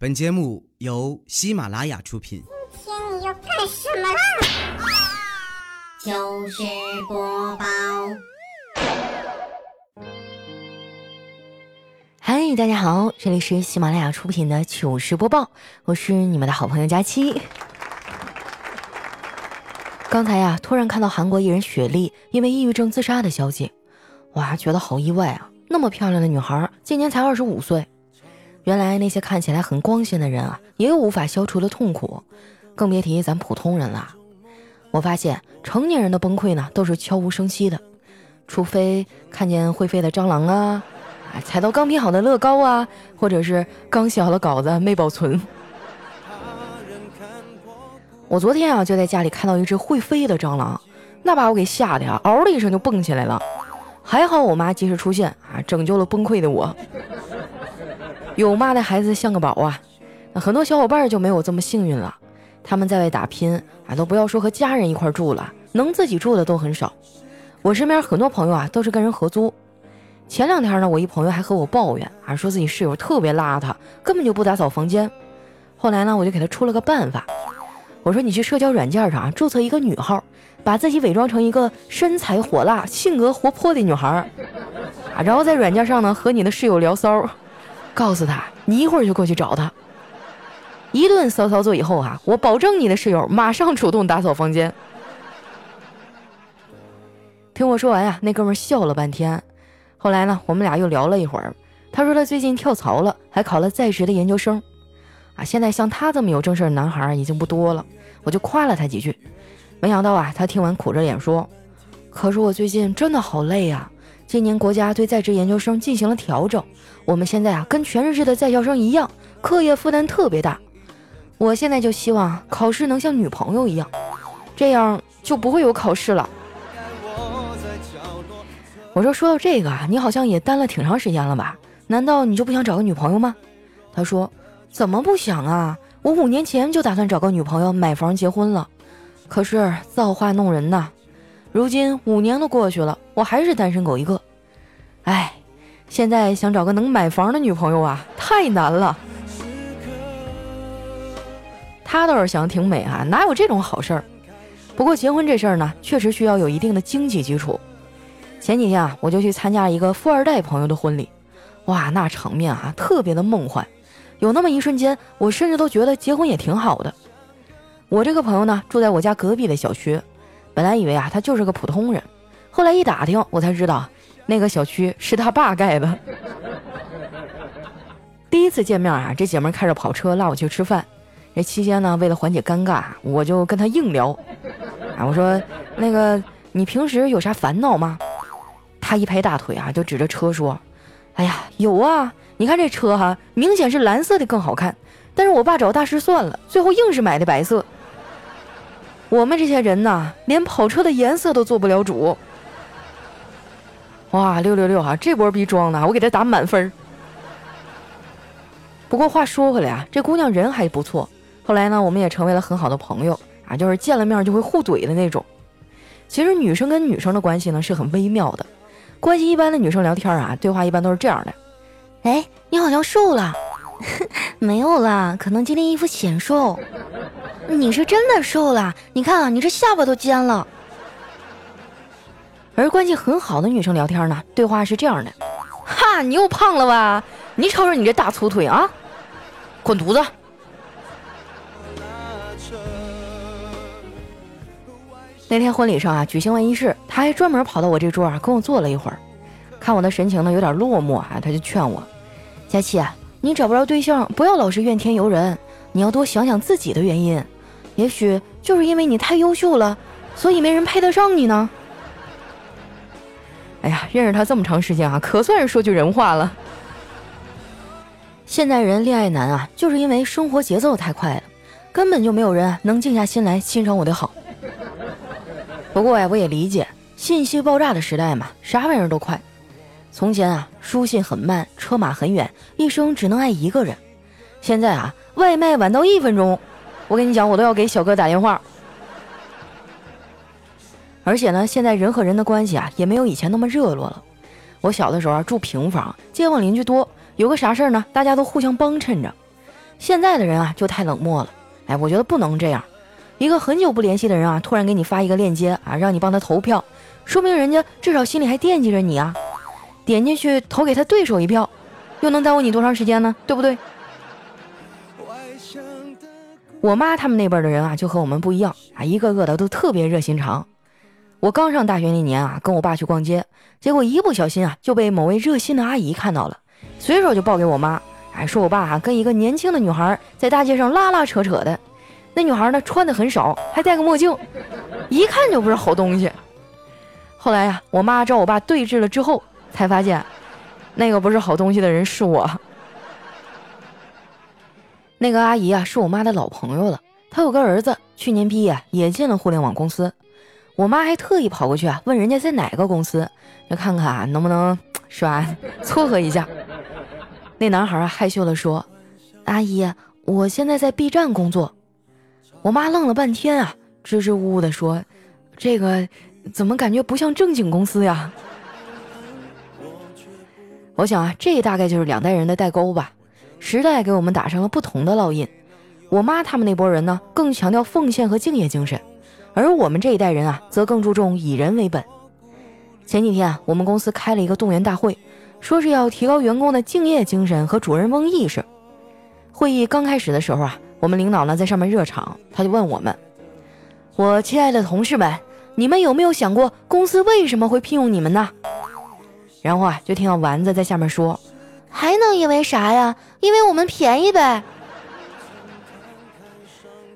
本节目由喜马拉雅出品。今天你要干什么啦？糗事播报。嗨，大家好，这里是喜马拉雅出品的糗事播报，我是你们的好朋友佳期。刚才呀，突然看到韩国艺人雪莉因为抑郁症自杀的消息，哇，觉得好意外啊！那么漂亮的女孩，今年才二十五岁。原来那些看起来很光鲜的人啊，也有无法消除的痛苦，更别提咱普通人了。我发现成年人的崩溃呢，都是悄无声息的，除非看见会飞的蟑螂啊，踩到刚拼好的乐高啊，或者是刚写好的稿子没保存。我昨天啊，就在家里看到一只会飞的蟑螂，那把我给吓得呀，嗷的一声就蹦起来了。还好我妈及时出现啊，拯救了崩溃的我。有妈的孩子像个宝啊！那很多小伙伴就没有这么幸运了，他们在外打拼啊，都不要说和家人一块住了，能自己住的都很少。我身边很多朋友啊，都是跟人合租。前两天呢，我一朋友还和我抱怨啊，说自己室友特别邋遢，根本就不打扫房间。后来呢，我就给他出了个办法，我说你去社交软件上啊注册一个女号，把自己伪装成一个身材火辣、性格活泼的女孩啊，然后在软件上呢和你的室友聊骚。告诉他，你一会儿就过去找他。一顿骚操作以后啊，我保证你的室友马上主动打扫房间。听我说完呀，那哥们笑了半天。后来呢，我们俩又聊了一会儿。他说他最近跳槽了，还考了在职的研究生。啊，现在像他这么有正事的男孩已经不多了。我就夸了他几句。没想到啊，他听完苦着脸说：“可是我最近真的好累啊。”今年国家对在职研究生进行了调整，我们现在啊跟全日制的在校生一样，课业负担特别大。我现在就希望考试能像女朋友一样，这样就不会有考试了。我说说到这个啊，你好像也单了挺长时间了吧？难道你就不想找个女朋友吗？他说怎么不想啊？我五年前就打算找个女朋友买房结婚了，可是造化弄人呐。如今五年都过去了，我还是单身狗一个。哎，现在想找个能买房的女朋友啊，太难了。他倒是想挺美啊，哪有这种好事儿？不过结婚这事儿呢，确实需要有一定的经济基础。前几天啊，我就去参加一个富二代朋友的婚礼，哇，那场面啊，特别的梦幻。有那么一瞬间，我甚至都觉得结婚也挺好的。我这个朋友呢，住在我家隔壁的小区。本来以为啊，他就是个普通人，后来一打听，我才知道那个小区是他爸盖的。第一次见面啊，这姐们开着跑车拉我去吃饭。这期间呢，为了缓解尴尬，我就跟他硬聊。啊，我说那个你平时有啥烦恼吗？他一拍大腿啊，就指着车说：“哎呀，有啊！你看这车哈，明显是蓝色的更好看，但是我爸找大师算了，最后硬是买的白色。”我们这些人呐，连跑车的颜色都做不了主。哇，六六六哈，这波逼装的，我给他打满分。不过话说回来啊，这姑娘人还不错。后来呢，我们也成为了很好的朋友啊，就是见了面就会互怼的那种。其实女生跟女生的关系呢是很微妙的，关系一般的女生聊天啊，对话一般都是这样的：哎，你好像瘦了。没有啦，可能今天衣服显瘦。你是真的瘦了，你看啊，你这下巴都尖了。而关系很好的女生聊天呢，对话是这样的：哈，你又胖了吧？你瞅瞅你这大粗腿啊！滚犊子！那天婚礼上啊，举行完仪式，他还专门跑到我这桌啊，跟我坐了一会儿。看我的神情呢，有点落寞啊，他就劝我：佳琪，你找不着对象，不要老是怨天尤人，你要多想想自己的原因。也许就是因为你太优秀了，所以没人配得上你呢。哎呀，认识他这么长时间啊，可算是说句人话了。现代人恋爱难啊，就是因为生活节奏太快了，根本就没有人能静下心来欣赏我的好。不过呀，我也理解，信息爆炸的时代嘛，啥玩意儿都快。从前啊，书信很慢，车马很远，一生只能爱一个人。现在啊，外卖晚到一分钟。我跟你讲，我都要给小哥打电话。而且呢，现在人和人的关系啊，也没有以前那么热络了。我小的时候啊，住平房，街坊邻居多，有个啥事儿呢，大家都互相帮衬着。现在的人啊就太冷漠了。哎，我觉得不能这样。一个很久不联系的人啊，突然给你发一个链接啊，让你帮他投票，说明人家至少心里还惦记着你啊。点进去投给他对手一票，又能耽误你多长时间呢？对不对？我妈他们那辈的人啊，就和我们不一样啊，一个个的都特别热心肠。我刚上大学那年啊，跟我爸去逛街，结果一不小心啊，就被某位热心的阿姨看到了，随手就报给我妈，哎，说我爸啊跟一个年轻的女孩在大街上拉拉扯扯的，那女孩呢穿的很少，还戴个墨镜，一看就不是好东西。后来呀，我妈找我爸对峙了之后，才发现那个不是好东西的人是我。那个阿姨啊，是我妈的老朋友了。她有个儿子，去年毕业也进了互联网公司。我妈还特意跑过去啊，问人家在哪个公司，就看看啊能不能是吧撮合一下。那男孩害羞地说：“阿姨，我现在在 B 站工作。”我妈愣了半天啊，支支吾吾地说：“这个怎么感觉不像正经公司呀？”我想啊，这大概就是两代人的代沟吧。时代给我们打上了不同的烙印。我妈他们那波人呢，更强调奉献和敬业精神，而我们这一代人啊，则更注重以人为本。前几天啊，我们公司开了一个动员大会，说是要提高员工的敬业精神和主人翁意识。会议刚开始的时候啊，我们领导呢在上面热场，他就问我们：“我亲爱的同事们，你们有没有想过公司为什么会聘用你们呢？”然后啊，就听到丸子在下面说。还能因为啥呀？因为我们便宜呗。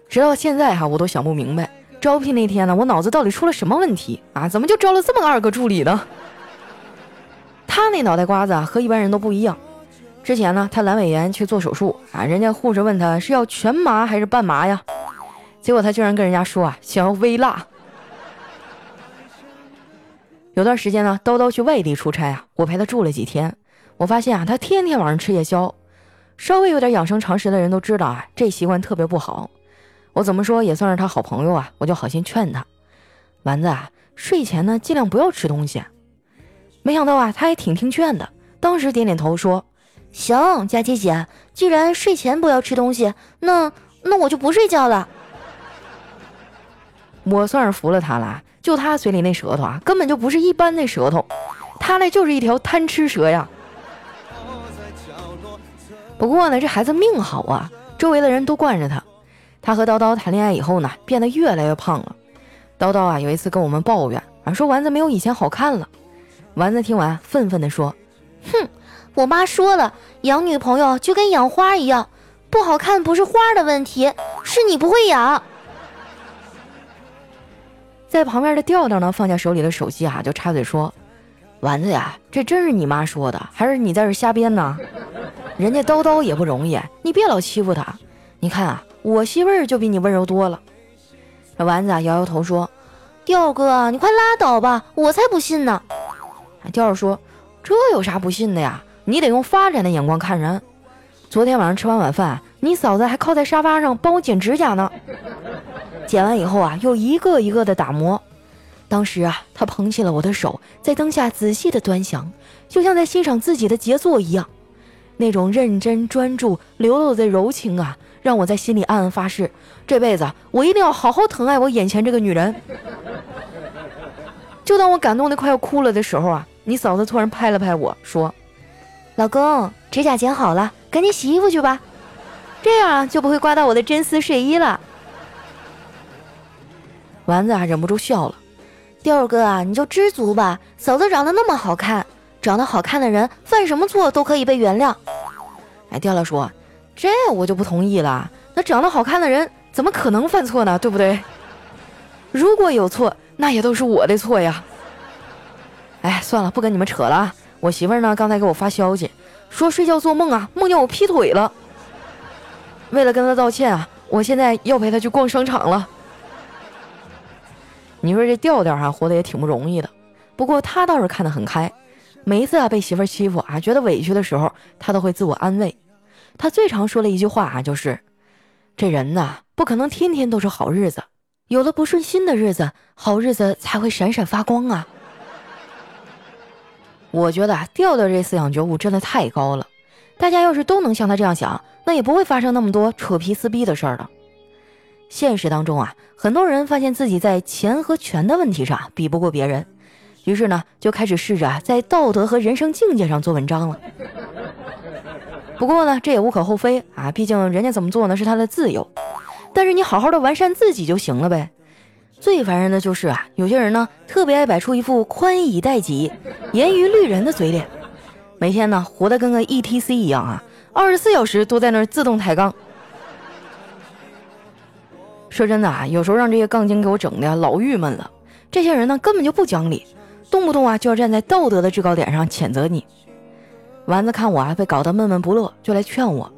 直到现在哈，我都想不明白，招聘那天呢，我脑子到底出了什么问题啊？怎么就招了这么二个助理呢？他那脑袋瓜子啊，和一般人都不一样。之前呢，他阑尾炎去做手术啊，人家护士问他是要全麻还是半麻呀？结果他居然跟人家说啊，想要微辣。有段时间呢，叨叨去外地出差啊，我陪他住了几天。我发现啊，他天天晚上吃夜宵，稍微有点养生常识的人都知道啊，这习惯特别不好。我怎么说也算是他好朋友啊，我就好心劝他，丸子啊，睡前呢尽量不要吃东西。没想到啊，他还挺听劝的，当时点点头说：“行，佳琪姐，既然睡前不要吃东西，那那我就不睡觉了。”我算是服了他了，就他嘴里那舌头啊，根本就不是一般的舌头，他那就是一条贪吃蛇呀。不过呢，这孩子命好啊，周围的人都惯着他。他和叨叨谈恋爱以后呢，变得越来越胖了。叨叨啊，有一次跟我们抱怨啊，说丸子没有以前好看了。丸子听完，愤愤地说：“哼，我妈说了，养女朋友就跟养花一样，不好看不是花的问题，是你不会养。”在旁边的调调呢，放下手里的手机啊，就插嘴说：“丸子呀，这真是你妈说的，还是你在这瞎编呢？”人家叨叨也不容易，你别老欺负他。你看啊，我媳妇儿就比你温柔多了。这丸子啊摇摇头说：“调哥，你快拉倒吧，我才不信呢。”调儿说：“这有啥不信的呀？你得用发展的眼光看人。昨天晚上吃完晚饭，你嫂子还靠在沙发上帮我剪指甲呢。剪完以后啊，又一个一个的打磨。当时啊，她捧起了我的手，在灯下仔细的端详，就像在欣赏自己的杰作一样。”那种认真专注、流露的柔情啊，让我在心里暗暗发誓，这辈子我一定要好好疼爱我眼前这个女人。就当我感动的快要哭了的时候啊，你嫂子突然拍了拍我说：“老公，指甲剪好了，赶紧洗衣服去吧，这样啊就不会刮到我的真丝睡衣了。”丸子啊忍不住笑了：“调儿哥啊，你就知足吧，嫂子长得那么好看。”长得好看的人犯什么错都可以被原谅。哎，调调说：“这我就不同意了。那长得好看的人怎么可能犯错呢？对不对？如果有错，那也都是我的错呀。”哎，算了，不跟你们扯了。我媳妇儿呢，刚才给我发消息，说睡觉做梦啊，梦见我劈腿了。为了跟她道歉啊，我现在要陪她去逛商场了。你说这调调哈，活得也挺不容易的。不过他倒是看得很开。每一次啊被媳妇欺负啊，觉得委屈的时候，他都会自我安慰。他最常说的一句话啊，就是：“这人呐，不可能天天都是好日子，有了不顺心的日子，好日子才会闪闪发光啊。”我觉得啊，调调这思想觉悟真的太高了。大家要是都能像他这样想，那也不会发生那么多扯皮撕逼的事儿了。现实当中啊，很多人发现自己在钱和权的问题上比不过别人，于是呢，就开始试着在道德和人生境界上做文章了。不过呢，这也无可厚非啊，毕竟人家怎么做呢是他的自由。但是你好好的完善自己就行了呗。最烦人的就是啊，有些人呢特别爱摆出一副宽以待己、严于律人的嘴脸，每天呢活得跟个 E T C 一样啊，二十四小时都在那儿自动抬杠。说真的啊，有时候让这些杠精给我整的老郁闷了。这些人呢，根本就不讲理，动不动啊就要站在道德的制高点上谴责你。丸子看我啊被搞得闷闷不乐，就来劝我：“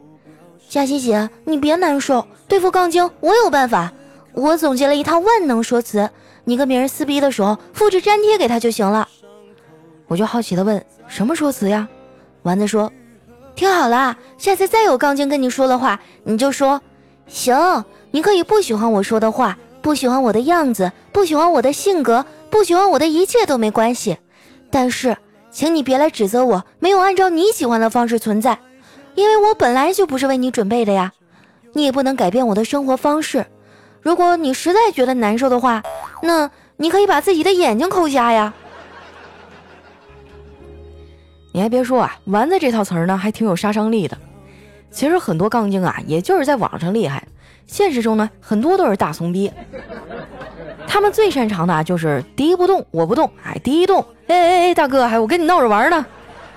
佳琪姐，你别难受，对付杠精我有办法。我总结了一套万能说辞，你跟别人撕逼的时候复制粘贴给他就行了。”我就好奇的问：“什么说辞呀？”丸子说：“听好了，下次再有杠精跟你说的话，你就说：行。”你可以不喜欢我说的话，不喜欢我的样子，不喜欢我的性格，不喜欢我的一切都没关系。但是，请你别来指责我没有按照你喜欢的方式存在，因为我本来就不是为你准备的呀。你也不能改变我的生活方式。如果你实在觉得难受的话，那你可以把自己的眼睛抠瞎呀。你还别说啊，丸子这套词儿呢，还挺有杀伤力的。其实很多杠精啊，也就是在网上厉害。现实中呢，很多都是大怂逼。他们最擅长的就是敌不动我不动，哎，敌一动，哎哎哎，大哥，哎我跟你闹着玩呢，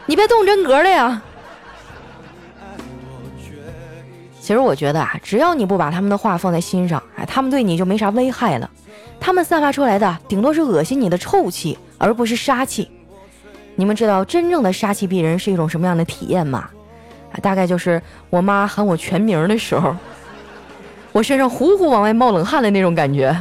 你别动真格的呀。其实我觉得啊，只要你不把他们的话放在心上，哎，他们对你就没啥危害了。他们散发出来的顶多是恶心你的臭气，而不是杀气。你们知道真正的杀气逼人是一种什么样的体验吗？啊，大概就是我妈喊我全名的时候。我身上呼呼往外冒冷汗的那种感觉。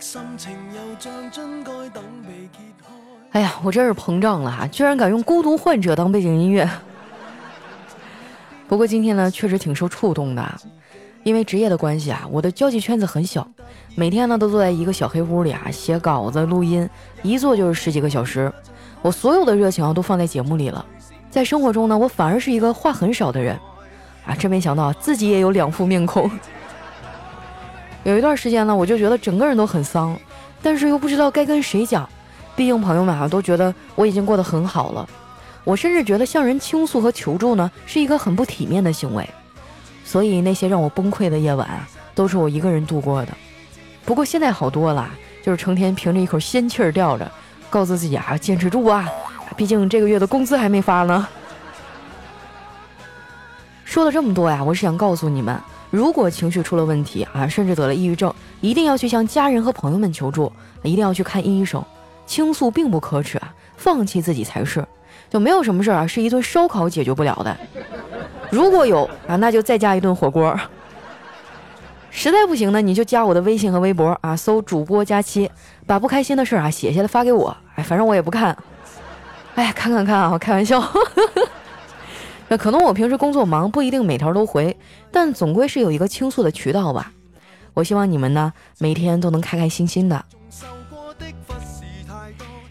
心情又像樽盖等被揭开哎呀，我真是膨胀了哈！居然敢用《孤独患者》当背景音乐。不过今天呢，确实挺受触动的。因为职业的关系啊，我的交际圈子很小，每天呢都坐在一个小黑屋里啊写稿子、录音，一坐就是十几个小时。我所有的热情啊都放在节目里了，在生活中呢，我反而是一个话很少的人啊，真没想到自己也有两副面孔。有一段时间呢，我就觉得整个人都很丧，但是又不知道该跟谁讲，毕竟朋友们啊都觉得我已经过得很好了，我甚至觉得向人倾诉和求助呢是一个很不体面的行为。所以那些让我崩溃的夜晚啊，都是我一个人度过的。不过现在好多了，就是成天凭着一口仙气儿吊着，告诉自己啊，坚持住啊，毕竟这个月的工资还没发呢。说了这么多呀，我是想告诉你们，如果情绪出了问题啊，甚至得了抑郁症，一定要去向家人和朋友们求助，一定要去看医生。倾诉并不可耻啊，放弃自己才是。就没有什么事儿啊，是一顿烧烤解决不了的。如果有啊，那就再加一顿火锅。实在不行呢，你就加我的微信和微博啊，搜主播佳期，把不开心的事啊写下来发给我。哎，反正我也不看。哎，看看看啊，开玩笑。那可能我平时工作忙，不一定每条都回，但总归是有一个倾诉的渠道吧。我希望你们呢，每天都能开开心心的。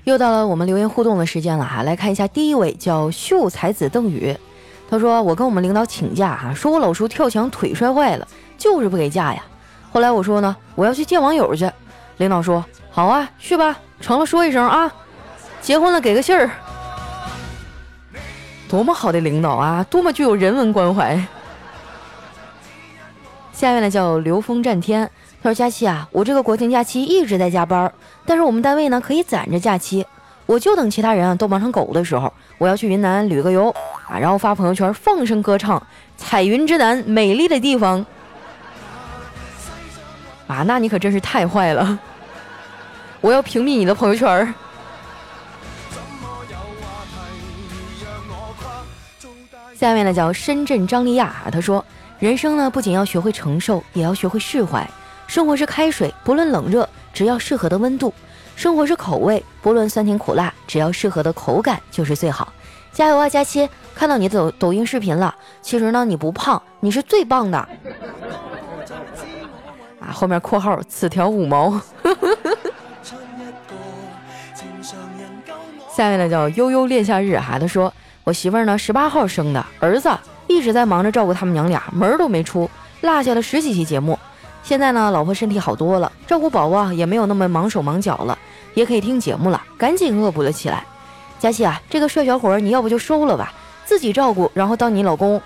又到了我们留言互动的时间了哈，来看一下第一位叫秀才子邓宇。他说：“我跟我们领导请假哈，说我老叔跳墙腿摔坏了，就是不给假呀。后来我说呢，我要去见网友去。领导说好啊，去吧，成了说一声啊，结婚了给个信儿。多么好的领导啊，多么具有人文关怀。下面呢叫刘峰战天，他说佳期啊，我这个国庆假期一直在加班，但是我们单位呢可以攒着假期，我就等其他人啊都忙成狗的时候，我要去云南旅个游。”啊，然后发朋友圈放声歌唱，彩云之南美丽的地方。啊，那你可真是太坏了！我要屏蔽你的朋友圈。下面呢叫深圳张丽亚，他说：人生呢不仅要学会承受，也要学会释怀。生活是开水，不论冷热，只要适合的温度；生活是口味，不论酸甜苦辣，只要适合的口感就是最好。加油啊，佳期！看到你的抖抖音视频了。其实呢，你不胖，你是最棒的。啊，后面括号此条五毛。下面呢叫悠悠恋夏日，啊，他说，我媳妇儿呢十八号生的儿子，一直在忙着照顾他们娘俩，门儿都没出，落下了十几期节目。现在呢，老婆身体好多了，照顾宝宝也没有那么忙手忙脚了，也可以听节目了，赶紧恶补了起来。佳琪啊，这个帅小伙你要不就收了吧，自己照顾，然后当你老公，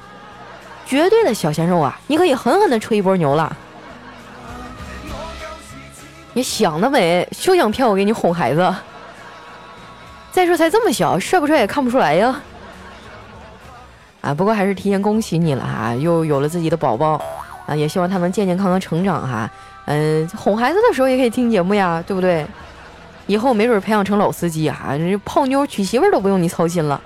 绝对的小鲜肉啊！你可以狠狠的吹一波牛了。你想得美，休想骗我给你哄孩子。再说才这么小，帅不帅也看不出来呀。啊，不过还是提前恭喜你了哈，又有了自己的宝宝。啊，也希望他能健健康康成长哈。嗯，哄孩子的时候也可以听节目呀，对不对？以后没准培养成老司机啊，这泡妞娶媳妇都不用你操心了。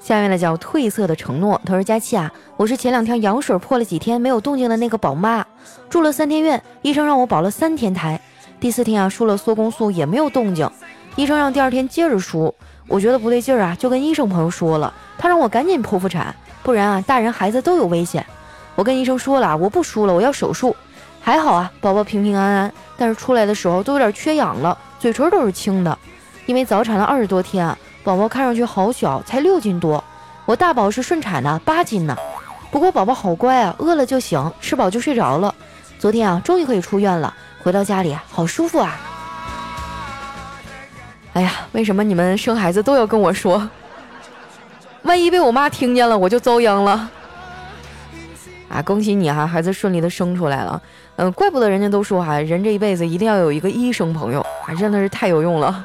下面呢叫褪色的承诺，他说：“佳琪啊，我是前两天羊水破了几天没有动静的那个宝妈，住了三天院，医生让我保了三天胎，第四天啊输了缩宫素也没有动静，医生让第二天接着输，我觉得不对劲儿啊，就跟医生朋友说了，他让我赶紧剖腹产，不然啊大人孩子都有危险。我跟医生说了，我不输了，我要手术。还好啊，宝宝平平安安，但是出来的时候都有点缺氧了，嘴唇都是青的，因为早产了二十多天。”宝宝看上去好小，才六斤多。我大宝是顺产的，八斤呢。不过宝宝好乖啊，饿了就醒，吃饱就睡着了。昨天啊，终于可以出院了，回到家里啊好舒服啊。哎呀，为什么你们生孩子都要跟我说？万一被我妈听见了，我就遭殃了。啊，恭喜你哈，孩子顺利的生出来了。嗯，怪不得人家都说哈，人这一辈子一定要有一个医生朋友啊，真的是太有用了。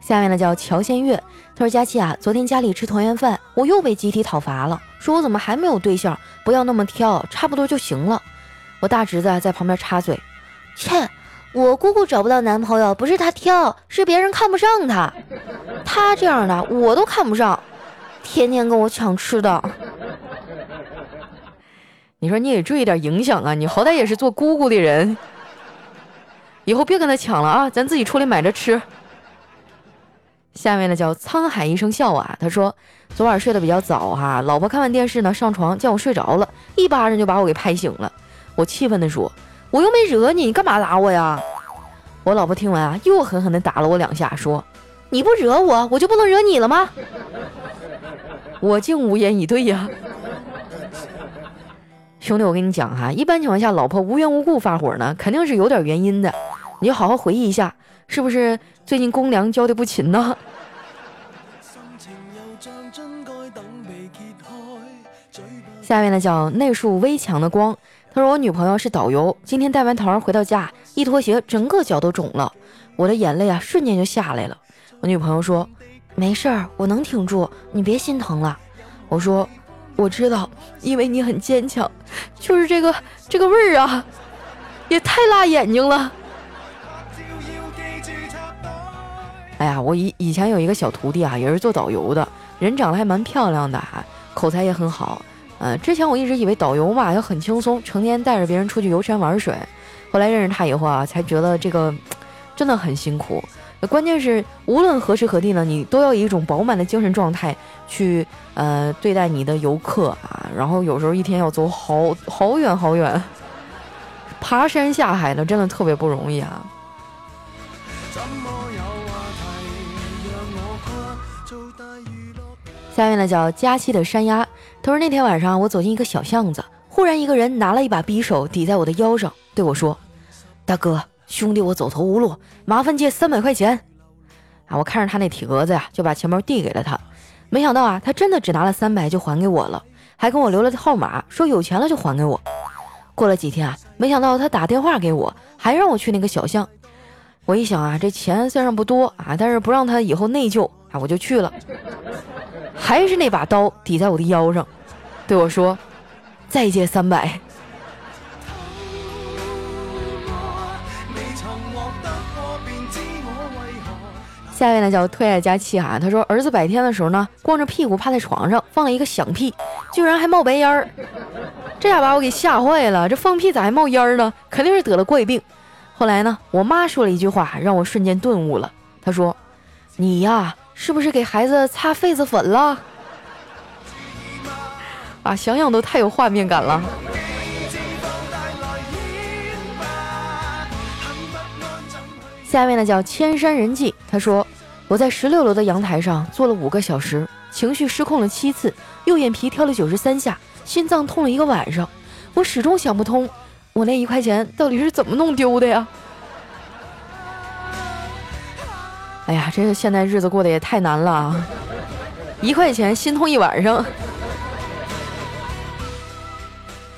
下面呢叫乔仙月，他说：“佳琪啊，昨天家里吃团圆饭，我又被集体讨伐了，说我怎么还没有对象，不要那么挑，差不多就行了。”我大侄子在旁边插嘴：“切，我姑姑找不到男朋友，不是她挑，是别人看不上她。她这样的我都看不上，天天跟我抢吃的。你说你也注意点影响啊，你好歹也是做姑姑的人，以后别跟他抢了啊，咱自己出来买着吃。”下面呢叫沧海一声笑啊，他说昨晚睡得比较早哈，老婆看完电视呢上床见我睡着了，一巴掌就把我给拍醒了。我气愤地说，我又没惹你，你干嘛打我呀？我老婆听完啊，又狠狠地打了我两下，说你不惹我，我就不能惹你了吗？我竟无言以对呀。兄弟，我跟你讲哈，一般情况下，老婆无缘无故发火呢，肯定是有点原因的，你就好好回忆一下，是不是最近公粮交的不勤呢？下面呢叫那束微强的光，他说我女朋友是导游，今天带完团回到家，一脱鞋整个脚都肿了，我的眼泪啊瞬间就下来了。我女朋友说没事儿，我能挺住，你别心疼了。我说我知道，因为你很坚强，就是这个这个味儿啊，也太辣眼睛了。哎呀，我以以前有一个小徒弟啊，也是做导游的，人长得还蛮漂亮的，口才也很好。呃，之前我一直以为导游嘛要很轻松，成天带着别人出去游山玩水。后来认识他以后啊，才觉得这个真的很辛苦。关键是无论何时何地呢，你都要以一种饱满的精神状态去呃对待你的游客啊。然后有时候一天要走好好远好远，爬山下海的，真的特别不容易啊。下面呢叫佳期的山鸭，他说那天晚上我走进一个小巷子，忽然一个人拿了一把匕首抵在我的腰上，对我说：“大哥，兄弟我走投无路，麻烦借三百块钱。”啊，我看着他那体格子呀，就把钱包递给了他。没想到啊，他真的只拿了三百就还给我了，还跟我留了号码，说有钱了就还给我。过了几天啊，没想到他打电话给我，还让我去那个小巷。我一想啊，这钱虽然不多啊，但是不让他以后内疚啊，我就去了。还是那把刀抵在我的腰上，对我说：“再借三百。”下一位呢叫特爱佳期哈，他说儿子白天的时候呢，光着屁股趴在床上放了一个响屁，居然还冒白烟儿。这下把我给吓坏了，这放屁咋还冒烟呢？肯定是得了怪病。后来呢，我妈说了一句话，让我瞬间顿悟了。她说：“你呀，是不是给孩子擦痱子粉了？”啊，想想都太有画面感了。下面呢叫千山人迹，他说：“我在十六楼的阳台上坐了五个小时，情绪失控了七次，右眼皮跳了九十三下。”心脏痛了一个晚上，我始终想不通，我那一块钱到底是怎么弄丢的呀？哎呀，这现在日子过得也太难了啊！一块钱心痛一晚上。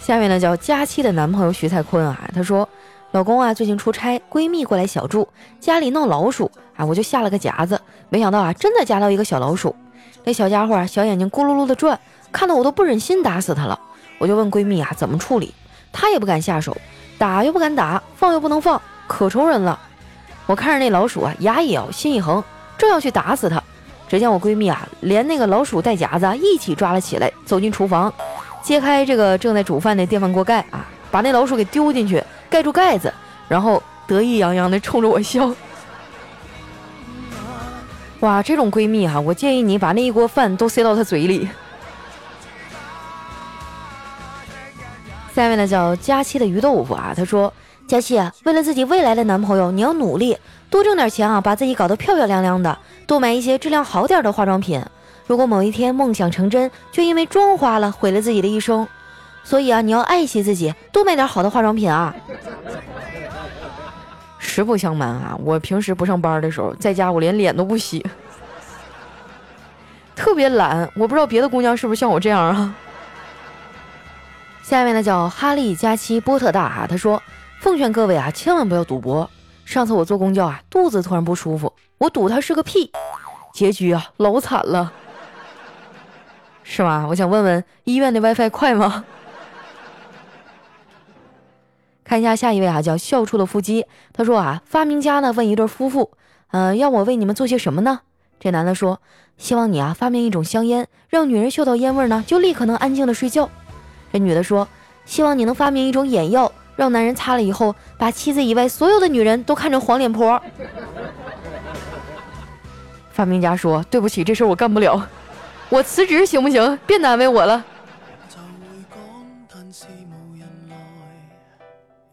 下面呢叫佳期的男朋友徐蔡坤啊，他说：“老公啊，最近出差，闺蜜过来小住，家里闹老鼠啊，我就下了个夹子，没想到啊，真的夹到一个小老鼠，那小家伙啊，小眼睛咕噜噜的转。”看得我都不忍心打死它了，我就问闺蜜啊怎么处理，她也不敢下手，打又不敢打，放又不能放，可愁人了。我看着那老鼠啊，牙一咬，心一横，正要去打死它，只见我闺蜜啊连那个老鼠带夹子一起抓了起来，走进厨房，揭开这个正在煮饭的电饭锅盖啊，把那老鼠给丢进去，盖住盖子，然后得意洋洋地冲着我笑。哇，这种闺蜜哈，我建议你把那一锅饭都塞到她嘴里。下面呢叫佳期的鱼豆腐啊，他说：“佳期，为了自己未来的男朋友，你要努力多挣点钱啊，把自己搞得漂漂亮亮的，多买一些质量好点的化妆品。如果某一天梦想成真，却因为妆花了毁了自己的一生，所以啊，你要爱惜自己，多买点好的化妆品啊。”实不相瞒啊，我平时不上班的时候，在家我连脸都不洗，特别懒。我不知道别的姑娘是不是像我这样啊。下面呢叫哈利加期波特大哈，他说：“奉劝各位啊，千万不要赌博。上次我坐公交啊，肚子突然不舒服，我赌他是个屁，结局啊老惨了，是吗？我想问问医院的 WiFi 快吗？看一下下一位啊，叫笑出了腹肌，他说啊，发明家呢问一对夫妇，嗯，要我为你们做些什么呢？这男的说，希望你啊发明一种香烟，让女人嗅到烟味呢，就立刻能安静的睡觉。”这女的说：“希望你能发明一种眼药，让男人擦了以后，把妻子以外所有的女人都看成黄脸婆。”发明家说：“对不起，这事我干不了，我辞职行不行？别难为我了。”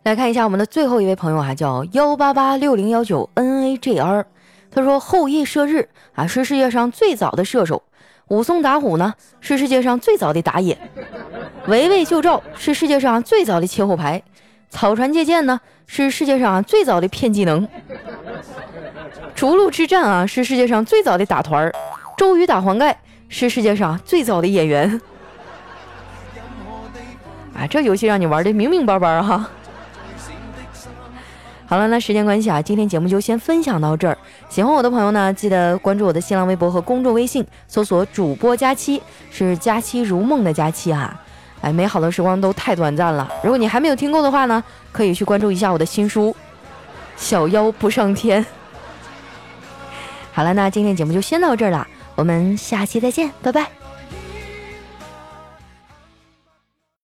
来看一下我们的最后一位朋友啊，叫幺八八六零幺九 n a g r，他说：“后羿射日啊，是世界上最早的射手。”武松打虎呢，是世界上最早的打野；围魏救赵是世界上最早的切后排；草船借箭呢，是世界上最早的骗技能；逐鹿之战啊，是世界上最早的打团儿；周瑜打黄盖是世界上最早的演员。啊，这游戏让你玩的明明白白哈。好了，那时间关系啊，今天节目就先分享到这儿。喜欢我的朋友呢，记得关注我的新浪微博和公众微信，搜索“主播佳期”，是“佳期如梦”的佳期哈。哎，美好的时光都太短暂了。如果你还没有听够的话呢，可以去关注一下我的新书《小妖不上天》。好了，那今天节目就先到这儿了，我们下期再见，拜拜。